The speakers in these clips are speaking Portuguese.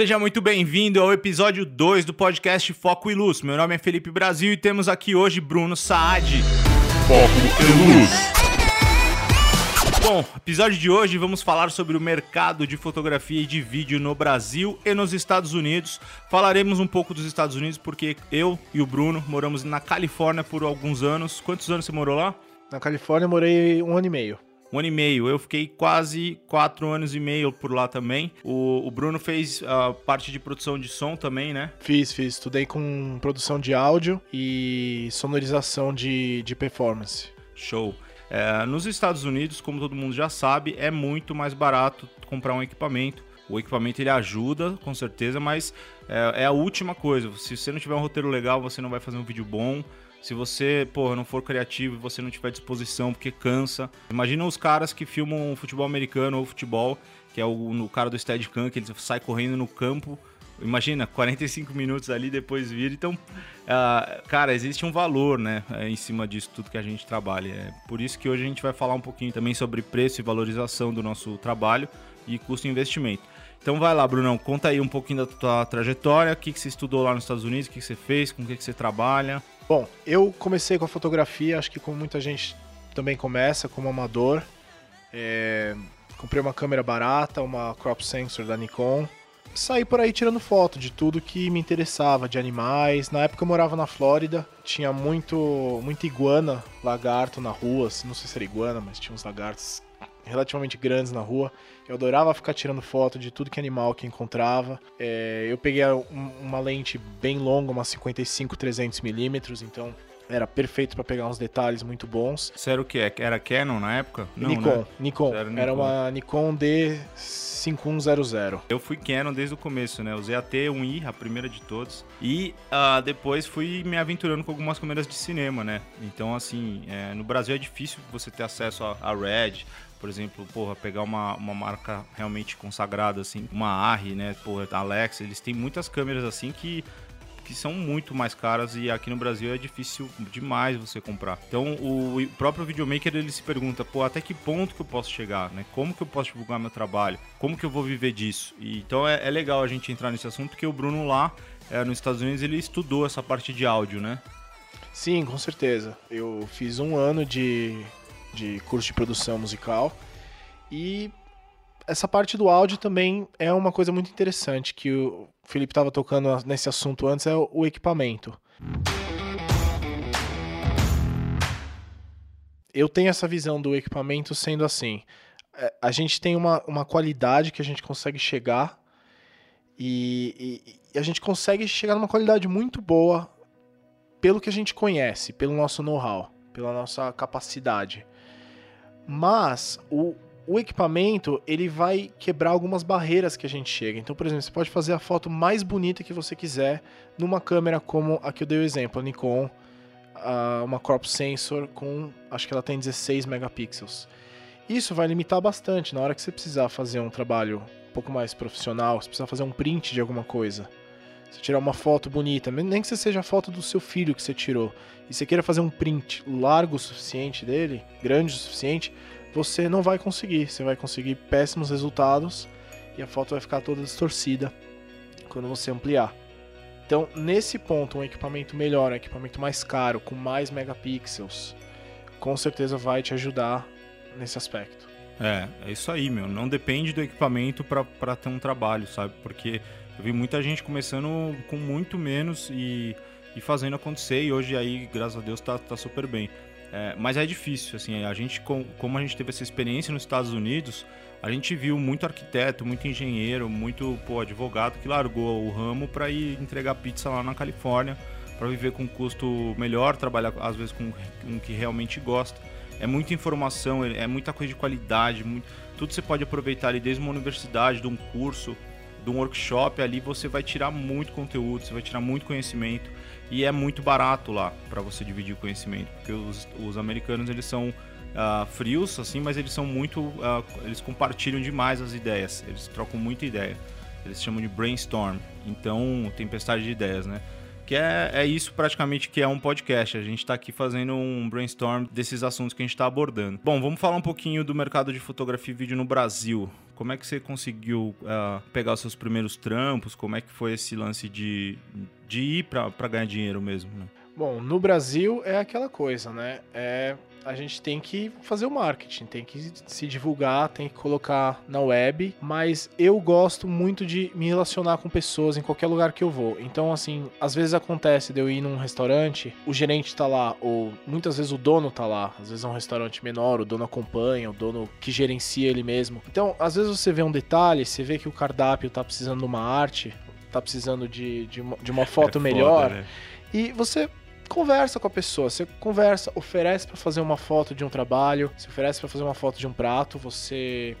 Seja muito bem-vindo ao episódio 2 do podcast Foco e Luz. Meu nome é Felipe Brasil e temos aqui hoje Bruno Saad. Foco e Luz. Bom, episódio de hoje vamos falar sobre o mercado de fotografia e de vídeo no Brasil e nos Estados Unidos. Falaremos um pouco dos Estados Unidos porque eu e o Bruno moramos na Califórnia por alguns anos. Quantos anos você morou lá? Na Califórnia eu morei um ano e meio. Um ano e meio. Eu fiquei quase quatro anos e meio por lá também. O, o Bruno fez a parte de produção de som também, né? Fiz, fiz. Estudei com produção de áudio e sonorização de, de performance. Show. É, nos Estados Unidos, como todo mundo já sabe, é muito mais barato comprar um equipamento. O equipamento ele ajuda, com certeza, mas é, é, a última coisa. Se você não tiver um roteiro legal, você não vai fazer um vídeo bom. Se você, porra, não for criativo e você não tiver disposição, porque cansa. Imagina os caras que filmam futebol americano ou futebol, que é o, o cara do Steadicam, que ele sai correndo no campo. Imagina, 45 minutos ali, depois vira. Então, uh, cara, existe um valor, né, em cima disso tudo que a gente trabalha. É por isso que hoje a gente vai falar um pouquinho também sobre preço e valorização do nosso trabalho e custo investimento. Então vai lá, Brunão, conta aí um pouquinho da tua trajetória, o que, que você estudou lá nos Estados Unidos, o que, que você fez, com o que, que você trabalha. Bom, eu comecei com a fotografia, acho que como muita gente também começa, como amador. É, comprei uma câmera barata, uma crop sensor da Nikon. Saí por aí tirando foto de tudo que me interessava, de animais. Na época eu morava na Flórida, tinha muito, muito iguana, lagarto na rua. Não sei se era iguana, mas tinha uns lagartos relativamente grandes na rua. Eu adorava ficar tirando foto de tudo que animal que encontrava. É, eu peguei uma lente bem longa, uma 55-300mm, então era perfeito para pegar uns detalhes muito bons. Isso era o que? Era Canon na época? Não, Nikon, né? Nikon. Era, Nikon. era uma Nikon D5100. Eu fui Canon desde o começo, né? Usei a T1i, a primeira de todos. E uh, depois fui me aventurando com algumas câmeras de cinema, né? Então, assim, é, no Brasil é difícil você ter acesso a, a Red, por exemplo, porra, pegar uma, uma marca realmente consagrada, assim, uma ARRI, né, porra, Alex, eles têm muitas câmeras assim que que são muito mais caras e aqui no Brasil é difícil demais você comprar. Então o próprio videomaker ele se pergunta, pô, até que ponto que eu posso chegar, né? Como que eu posso divulgar meu trabalho? Como que eu vou viver disso? E, então é, é, legal a gente entrar nesse assunto porque o Bruno lá é, nos Estados Unidos ele estudou essa parte de áudio, né? Sim, com certeza. Eu fiz um ano de de curso de produção musical. E essa parte do áudio também é uma coisa muito interessante que o Felipe estava tocando nesse assunto antes, é o equipamento. Eu tenho essa visão do equipamento sendo assim. É, a gente tem uma, uma qualidade que a gente consegue chegar e, e, e a gente consegue chegar numa qualidade muito boa pelo que a gente conhece, pelo nosso know-how, pela nossa capacidade. Mas o, o equipamento ele vai quebrar algumas barreiras que a gente chega. Então, por exemplo, você pode fazer a foto mais bonita que você quiser numa câmera como a que eu dei o exemplo, a Nikon, uh, uma crop sensor com, acho que ela tem 16 megapixels. Isso vai limitar bastante na hora que você precisar fazer um trabalho um pouco mais profissional, você precisar fazer um print de alguma coisa. Você tirar uma foto bonita, nem que você seja a foto do seu filho que você tirou, e você queira fazer um print largo o suficiente dele, grande o suficiente, você não vai conseguir. Você vai conseguir péssimos resultados e a foto vai ficar toda distorcida quando você ampliar. Então, nesse ponto, um equipamento melhor, um equipamento mais caro, com mais megapixels, com certeza vai te ajudar nesse aspecto. É, é isso aí, meu. Não depende do equipamento para ter um trabalho, sabe? Porque eu vi muita gente começando com muito menos e, e fazendo acontecer, e hoje aí, graças a Deus, tá, tá super bem. É, mas é difícil, assim, a gente, como a gente teve essa experiência nos Estados Unidos, a gente viu muito arquiteto, muito engenheiro, muito pô, advogado que largou o ramo para ir entregar pizza lá na Califórnia, para viver com um custo melhor, trabalhar às vezes com o que realmente gosta. É muita informação, é muita coisa de qualidade, muito, tudo você pode aproveitar ali desde uma universidade, de um curso de um workshop ali, você vai tirar muito conteúdo, você vai tirar muito conhecimento e é muito barato lá para você dividir o conhecimento, porque os, os americanos eles são uh, frios assim, mas eles são muito, uh, eles compartilham demais as ideias, eles trocam muita ideia, eles chamam de brainstorm, então tempestade de ideias, né? Que é, é isso praticamente que é um podcast. A gente está aqui fazendo um brainstorm desses assuntos que a gente está abordando. Bom, vamos falar um pouquinho do mercado de fotografia e vídeo no Brasil. Como é que você conseguiu uh, pegar os seus primeiros trampos? Como é que foi esse lance de, de ir para ganhar dinheiro mesmo? Né? Bom, no Brasil é aquela coisa, né? É a gente tem que fazer o marketing, tem que se divulgar, tem que colocar na web, mas eu gosto muito de me relacionar com pessoas em qualquer lugar que eu vou. Então, assim, às vezes acontece de eu ir num restaurante, o gerente tá lá, ou muitas vezes o dono tá lá, às vezes é um restaurante menor, o dono acompanha, o dono que gerencia ele mesmo. Então, às vezes você vê um detalhe, você vê que o cardápio tá precisando de uma arte, tá precisando de, de, uma, de uma foto é melhor. Foda, né? E você conversa com a pessoa, você conversa, oferece para fazer uma foto de um trabalho, se oferece para fazer uma foto de um prato, você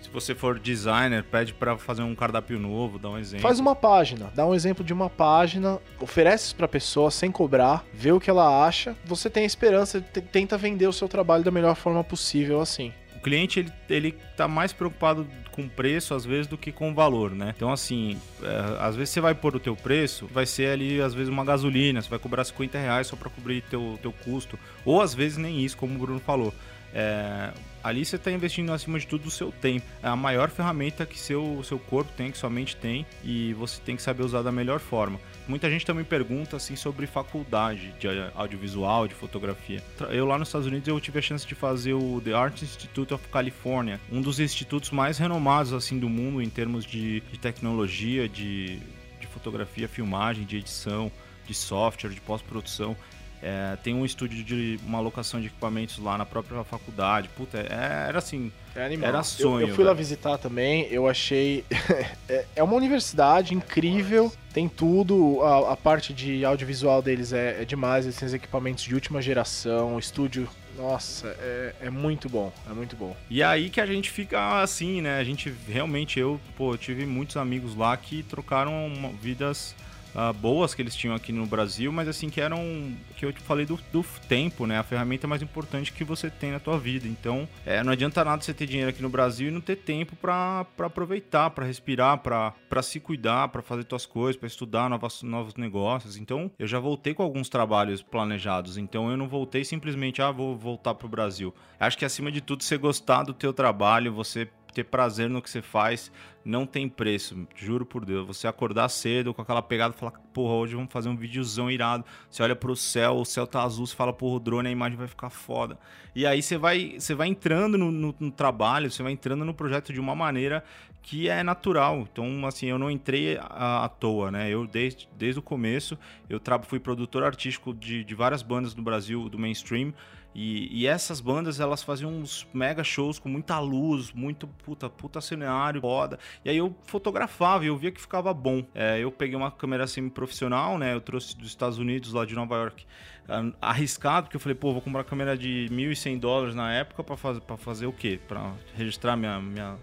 se você for designer, pede para fazer um cardápio novo, dá um exemplo. Faz uma página, dá um exemplo de uma página, oferece para a pessoa sem cobrar, vê o que ela acha. Você tem a esperança, tenta vender o seu trabalho da melhor forma possível assim cliente ele, ele tá mais preocupado com preço às vezes do que com valor, né? Então assim, é, às vezes você vai pôr o teu preço, vai ser ali às vezes uma gasolina, você vai cobrar 50 reais só para cobrir teu, teu custo, ou às vezes nem isso, como o Bruno falou. É, ali você está investindo acima de tudo o seu tempo. É a maior ferramenta que seu, seu corpo tem, que sua mente tem, e você tem que saber usar da melhor forma. Muita gente também pergunta assim sobre faculdade de audiovisual, de fotografia. Eu lá nos Estados Unidos eu tive a chance de fazer o The Art Institute of California, um dos institutos mais renomados assim do mundo em termos de, de tecnologia, de, de fotografia, filmagem, de edição, de software, de pós-produção. É, tem um estúdio de uma locação de equipamentos lá na própria faculdade. Puta, é, era assim. É era sonho. Eu, eu fui lá visitar também, eu achei. é, é uma universidade incrível, tem tudo. A, a parte de audiovisual deles é, é, demais, eles têm equipamentos de última geração, estúdio. Nossa, é, é muito bom, é muito bom. E aí que a gente fica assim, né? A gente realmente, eu, pô, tive muitos amigos lá que trocaram vidas uh, boas que eles tinham aqui no Brasil, mas assim, que eram. que eu te falei do, do tempo, né? A ferramenta mais importante que você tem na tua vida. Então, é, não adianta nada você ter dinheiro aqui no Brasil e não ter tempo para aproveitar, para respirar, para se cuidar, para fazer tuas coisas, para estudar novas, novos negócios. Então, eu já voltei com alguns trabalhos planejados. Então, eu não voltei simplesmente, ah, vou voltar pro Brasil. Acho que acima de tudo, você gostar do teu trabalho, você ter prazer no que você faz não tem preço, juro por Deus. Você acordar cedo com aquela pegada e falar, porra, hoje vamos fazer um videozão irado. Você olha pro céu, o céu tá azul, você fala, porra, o drone, a imagem vai ficar foda. E aí você vai, você vai entrando no, no, no trabalho, você vai entrando no projeto de uma maneira que é natural. Então, assim, eu não entrei à, à toa, né? Eu, desde, desde o começo, eu fui produtor artístico de, de várias bandas no Brasil, do mainstream. E, e, essas bandas, elas faziam uns mega shows com muita luz, muito puta, puta cenário, foda. E aí eu fotografava e eu via que ficava bom. É, eu peguei uma câmera semi-profissional, né? Eu trouxe dos Estados Unidos, lá de Nova York, arriscado, porque eu falei, pô, vou comprar uma câmera de 1.100 dólares na época para fazer, pra fazer o quê? Para registrar minha, minha,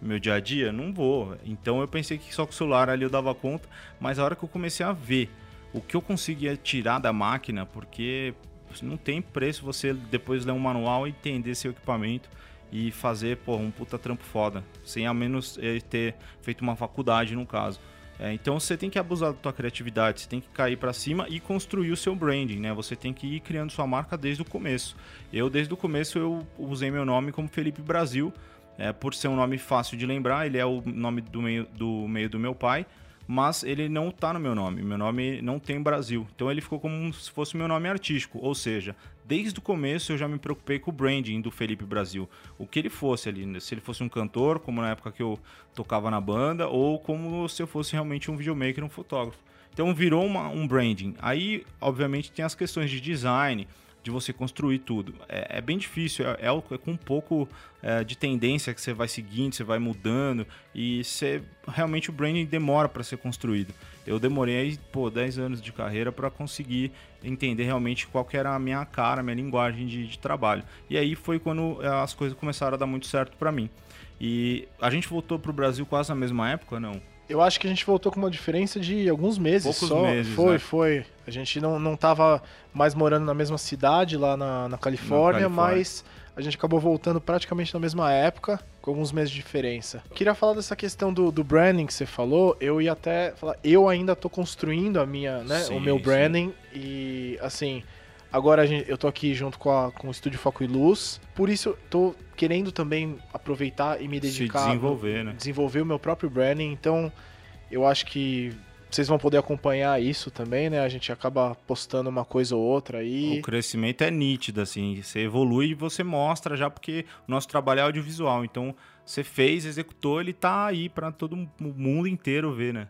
meu dia a dia? Não vou. Então eu pensei que só com o celular ali eu dava conta, mas a hora que eu comecei a ver o que eu conseguia tirar da máquina, porque não tem preço você depois ler um manual entender seu equipamento e fazer pô, um puta trampo foda, sem a menos eh, ter feito uma faculdade no caso. É, então você tem que abusar da tua criatividade, você tem que cair para cima e construir o seu branding, né? Você tem que ir criando sua marca desde o começo. Eu desde o começo eu usei meu nome como Felipe Brasil, é, por ser um nome fácil de lembrar, ele é o nome do meio do, meio do meu pai mas ele não tá no meu nome. Meu nome não tem Brasil. Então ele ficou como se fosse meu nome artístico. Ou seja, desde o começo eu já me preocupei com o branding do Felipe Brasil. O que ele fosse ali, né? se ele fosse um cantor, como na época que eu tocava na banda, ou como se eu fosse realmente um videomaker, um fotógrafo. Então virou uma, um branding. Aí, obviamente, tem as questões de design de você construir tudo. É, é bem difícil, é, é, é com um pouco é, de tendência que você vai seguindo, você vai mudando e você realmente o branding demora para ser construído. Eu demorei, pô, 10 anos de carreira para conseguir entender realmente qual que era a minha cara, a minha linguagem de, de trabalho. E aí foi quando é, as coisas começaram a dar muito certo para mim. E a gente voltou para o Brasil quase na mesma época, não? Eu acho que a gente voltou com uma diferença de alguns meses Poucos só. meses, foi, né? foi. A gente não, não tava mais morando na mesma cidade lá na, na Califórnia, Na Califórnia. mas a gente acabou voltando praticamente na mesma época, com alguns meses de diferença. Queria falar dessa questão do, do branding que você falou. Eu ia até falar, eu ainda tô construindo a minha, né, Sim, o meu sim. branding e assim. Agora gente- eu tô aqui junto com, a- com o Estúdio Foco e Luz, por isso eu tô querendo também aproveitar e me Se dedicar desenvolver, né? desenvolver o meu próprio branding. Então, eu acho que vocês vão poder acompanhar isso também, né? A gente acaba postando uma coisa ou outra aí. O crescimento é nítido, assim. Você evolui e você mostra já, porque o nosso trabalho é audiovisual. Então, você fez, executou, ele tá aí pra todo o mundo inteiro ver, né?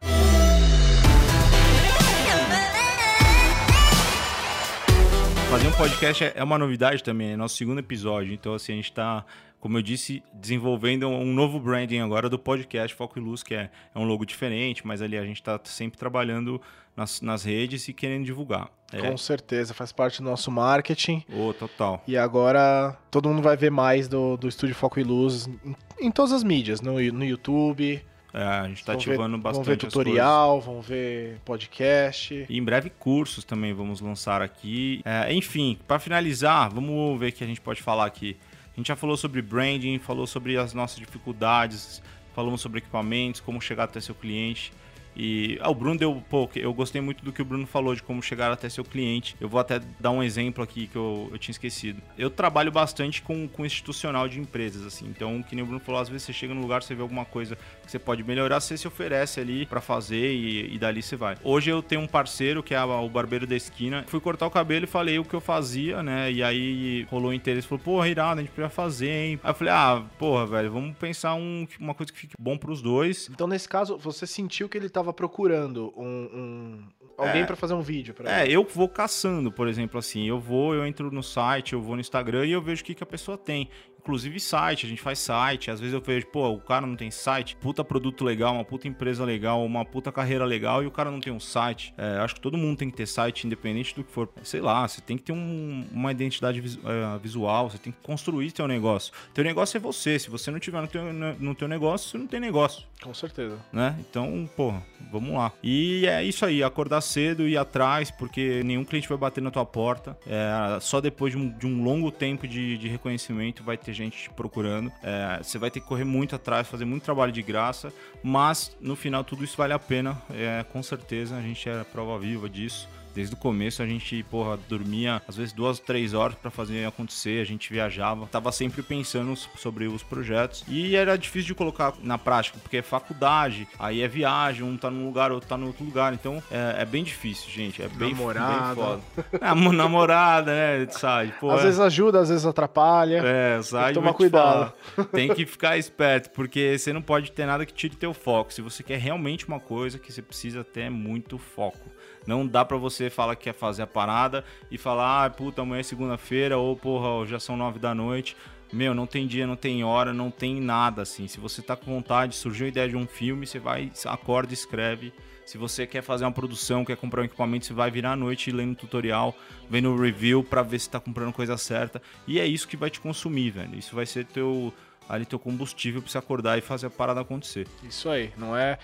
Fazer um podcast é é uma novidade também, é nosso segundo episódio. Então, assim, a gente tá, como eu disse, desenvolvendo um novo branding agora do podcast Foco e Luz, que é, é um logo diferente, mas ali a gente tá sempre trabalhando nas, nas redes e querendo divulgar. É, Com certeza, faz parte do nosso marketing. Ô, total. E agora todo mundo vai ver mais do, do Estúdio Foco e Luz em, em todas as mídias, no, no YouTube. É, a gente tá vão ver- ativando bastante Vão ver tutorial, vão ver podcast. E em breve cursos também vamos lançar aqui. É, enfim, para finalizar, vamos ver o que a gente pode falar aqui. A gente já falou sobre branding, falou sobre as nossas dificuldades, falamos sobre equipamentos, como chegar até seu cliente. E ah, o Bruno deu, pô, eu gostei muito do que o Bruno falou de como chegar até seu cliente. Eu vou até dar um exemplo aqui que eu, eu tinha esquecido. Eu trabalho bastante com, com institucional de empresas, assim. Então, que nem o Bruno falou, às vezes você chega num lugar, você vê alguma coisa que você pode melhorar, você se oferece ali pra fazer e, e dali você vai. Hoje eu tenho um parceiro que é o barbeiro da esquina. Fui cortar o cabelo e falei o que eu fazia, né? E aí rolou interesse, falou, porra, irado, a gente podia fazer, hein? Aí eu falei, ah, porra, velho, vamos pensar um- uma coisa que fique bom pros dois. Então, nesse caso, você sentiu que ele estava procurando um, um- alguém É. pra fazer um vídeo pra É, eu vou caçando, por exemplo, assim. Eu vou, eu entro no site, eu vou no Instagram e eu vejo o que, que a pessoa tem. Inclusive site, a gente faz site. Às vezes eu vejo, pô, o cara não tem site, puta produto legal, uma puta empresa legal, uma puta carreira legal e o cara não tem um site. É, acho que todo mundo tem que ter site, independente do que for. Sei lá, você tem que ter um- uma identidade vis- é, visual, você tem que construir teu negócio. Teu negócio é você. Se você não tiver no teu, no teu negócio, você não tem negócio Com certeza. né? Então, porra, vamos lá. E é isso aí, acordar cedo e ir atrás, porque nenhum cliente vai bater na tua porta. É, só depois de um, de um longo tempo de, de reconhecimento vai ter gente te procurando. É, você vai ter que correr muito atrás, fazer muito trabalho de graça, mas no final tudo isso vale a pena, é, com certeza. A gente é prova viva disso. Desde o começo a gente, porra, dormia às vezes duas, três horas pra fazer acontecer, a gente viajava, tava sempre pensando so- sobre os projetos e era difícil de colocar na prática, porque é faculdade, aí é viagem, um tá num lugar, outro tá no outro lugar, então é, é bem difícil, gente, é bem, Namorada. bem foda. É, mo- namorada, né, sabe? Pô, às é- vezes ajuda, às vezes atrapalha. é, sai tomar cuidado. Tem que ficar esperto, porque você não pode ter nada que tire teu foco. Se você quer realmente uma coisa, que você precisa ter muito foco. Não dá pra você falar que quer fazer a parada e falar, ah, puta, amanhã é segunda-feira, ou porra, já são nove da noite. Meu, não tem dia, não tem hora, não tem nada assim. Se você tá com vontade, surgiu a ideia de um filme, você vai, acorda escreve. Se você quer fazer uma produção, quer comprar um equipamento, você vai virar à noite lendo tutorial, vendo review pra ver se tá comprando coisa certa. E é isso que vai te consumir, velho. Isso vai ser teu ali teu combustível pra você acordar e fazer a parada acontecer. Isso aí, não é.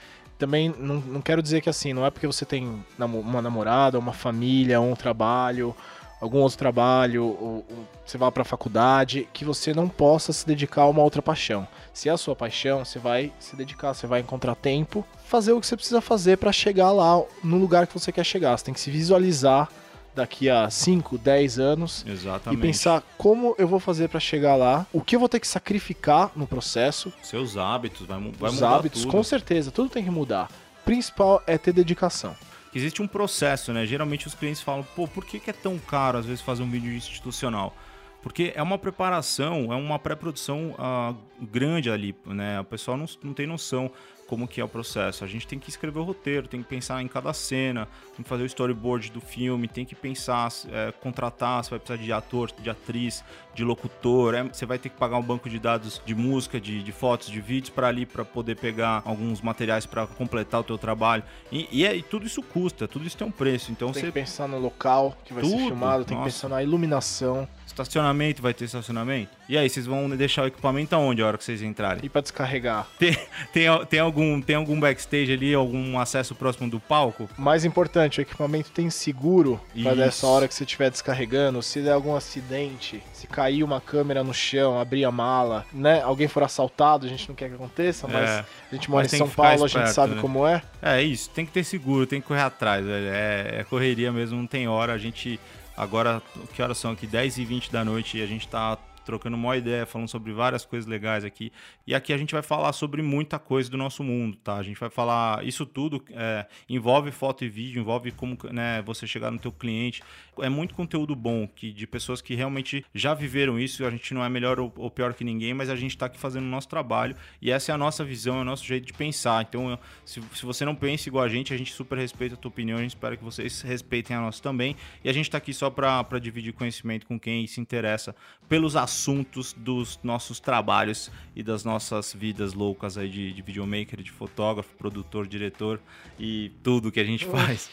Também não, não quero dizer que assim, não é porque você tem uma namorada, uma família, um trabalho, algum outro trabalho, ou, ou você vai pra faculdade, que você não possa se dedicar a uma outra paixão. Se é a sua paixão, você vai se dedicar, você vai encontrar tempo, fazer o que você precisa fazer pra chegar lá no lugar que você quer chegar. Você tem que se visualizar daqui a 5, 10 anos Exatamente. e pensar como eu vou fazer pra chegar lá, o que eu vou ter que sacrificar no processo, Seus hábitos, vai, vai os mudar hábitos, tudo. com certeza, tudo tem que mudar. O principal é ter dedicação. Existe um processo, né? Geralmente os clientes falam, pô, por que, que é tão caro às vezes fazer um vídeo institucional? Porque é uma preparação, é uma pré-produção ah, grande ali, né? A pessoa não, não tem noção como que é o processo. A gente tem que escrever o roteiro, tem que pensar em cada cena, tem que fazer o storyboard do filme, tem que pensar, é, contratar, você vai precisar de ator, de atriz, de locutor, é, você vai ter que pagar um banco de dados de música, de, de fotos, de vídeos para ali, para poder pegar alguns materiais para completar o teu trabalho. E, e, é- e tudo isso custa, tudo isso tem um preço. Então Tem você que pensar no local que vai ser Tudo, filmado, tem que nossa. pensar na iluminação. Estacionamento, vai ter estacionamento? E aí, vocês vão deixar o equipamento aonde a hora que vocês entrarem? E pra descarregar? Tem, tem, tem algum, tem algum backstage ali, algum acesso próximo do palco? Mais importante, o equipamento tem seguro para dessa hora que você estiver descarregando. Se der algum acidente, se cair uma câmera no chão, abrir a mala, né? Alguém for assaltado, a gente não quer que aconteça, mas É. a gente mora Mas em São Paulo, a gente esperto, sabe né? como é. É isso, tem que ter seguro, tem que correr atrás, velho. É, é correria mesmo, não tem hora. A gente, agora, que horas são aqui? 10 e 20 da noite e a gente tá trocando uma ideia, falando sobre várias coisas legais aqui. E aqui a gente vai falar sobre muita coisa do nosso mundo, tá? A gente vai falar, isso tudo é, envolve foto e vídeo, envolve como né, você chegar no teu cliente. É muito conteúdo bom que de pessoas que realmente já viveram isso. A gente não é melhor ou, ou pior que ninguém, mas a gente tá aqui fazendo o nosso trabalho e essa é a nossa visão, é o nosso jeito de pensar. Então, se, se você não pensa igual a gente, a gente super respeita a tua opinião, a gente espera que vocês respeitem a nossa também. E a gente tá aqui só para dividir conhecimento com quem se interessa pelos assuntos dos nossos trabalhos e das nossas vidas loucas aí de, de videomaker, de fotógrafo, produtor, diretor e tudo que a gente faz.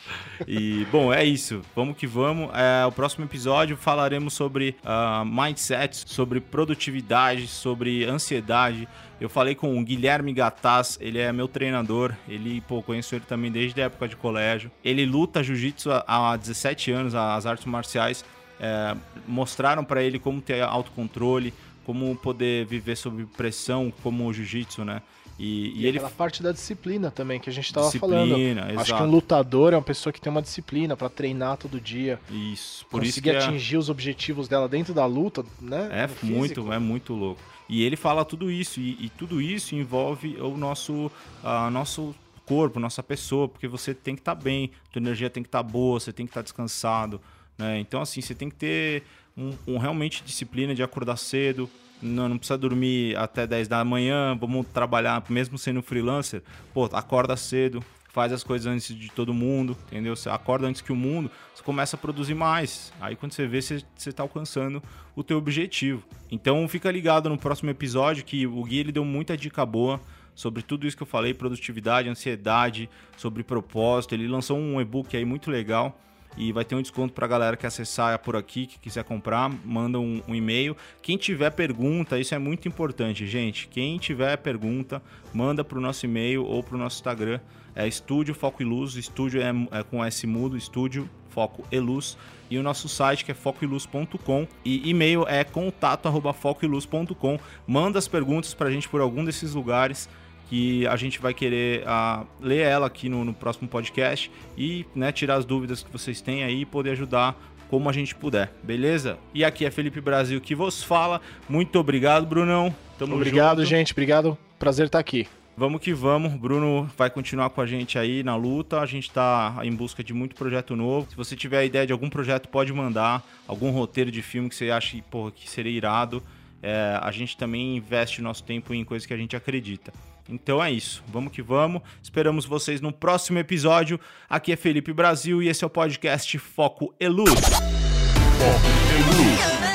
E, bom, é isso. Vamos que vamos. É, o próximo episódio falaremos sobre ah, mindset, sobre produtividade, sobre ansiedade. Eu falei com o Guilherme Gataz, ele é meu treinador, ele, pô, conheço ele também desde a época de colégio. Ele luta jiu-jitsu há 17 anos, as artes marciais. É, mostraram para ele como ter autocontrole, como poder viver sob pressão, como o jiu-jitsu, né? E, e E ele aquela parte da disciplina também, que a gente tava Disciplina, falando. Acho que exato. um lutador é uma pessoa que tem uma disciplina pra treinar todo dia. isso, por isso que conseguir é, atingir os objetivos dela dentro da luta, né? é no físico. muito, é muito louco. E ele fala tudo isso e, e tudo isso envolve o nosso, ah, nosso corpo, nossa pessoa, porque você tem que estar bem, tua energia tem que estar boa, você tem que estar descansado, né? Então assim, você tem que ter um, um realmente disciplina de acordar cedo, não, não precisa dormir até 10 da manhã, vamos trabalhar, mesmo sendo freelancer, pô, acorda cedo, faz as coisas antes de todo mundo, entendeu? Você acorda antes que o mundo, você começa a produzir mais. Aí quando você vê, você, você tá alcançando o teu objetivo. Então fica ligado no próximo episódio que o Gui ele deu muita dica boa sobre tudo isso que eu falei, produtividade, ansiedade, sobre propósito. Ele lançou um e-book aí muito legal e vai ter um desconto pra galera que acessar por aqui, que quiser comprar, manda um, um e-mail. Quem tiver pergunta, isso é muito importante, gente. Quem tiver pergunta, manda pro nosso e-mail ou pro nosso Instagram. É Estúdio Foco e Luz, estúdio é, é com S mudo, estúdio Foco e Luz. E o nosso site que é focoiluz.com e e-mail é contato@focoiluz.com. Manda as perguntas pra gente por algum desses lugares que a gente vai querer ah, ler ela aqui no, no próximo podcast e né, tirar as dúvidas que vocês têm aí e poder ajudar como a gente puder, beleza? E aqui é Felipe Brasil que vos fala. Muito obrigado, Brunão. Tamo Obrigado, junto. gente. Obrigado. Prazer estar aqui. Vamos que vamos. Bruno vai continuar com a gente aí na luta. A gente tá em busca de muito projeto novo. Se você tiver ideia de algum projeto, pode mandar. Algum roteiro de filme que você acha porra, que seria irado. É, a gente também investe o nosso tempo em coisas que a gente acredita. Então é isso. Vamos que vamos. Esperamos vocês no próximo episódio. Aqui é Felipe Brasil e esse é o podcast Foco e Luz. Foco e Luz.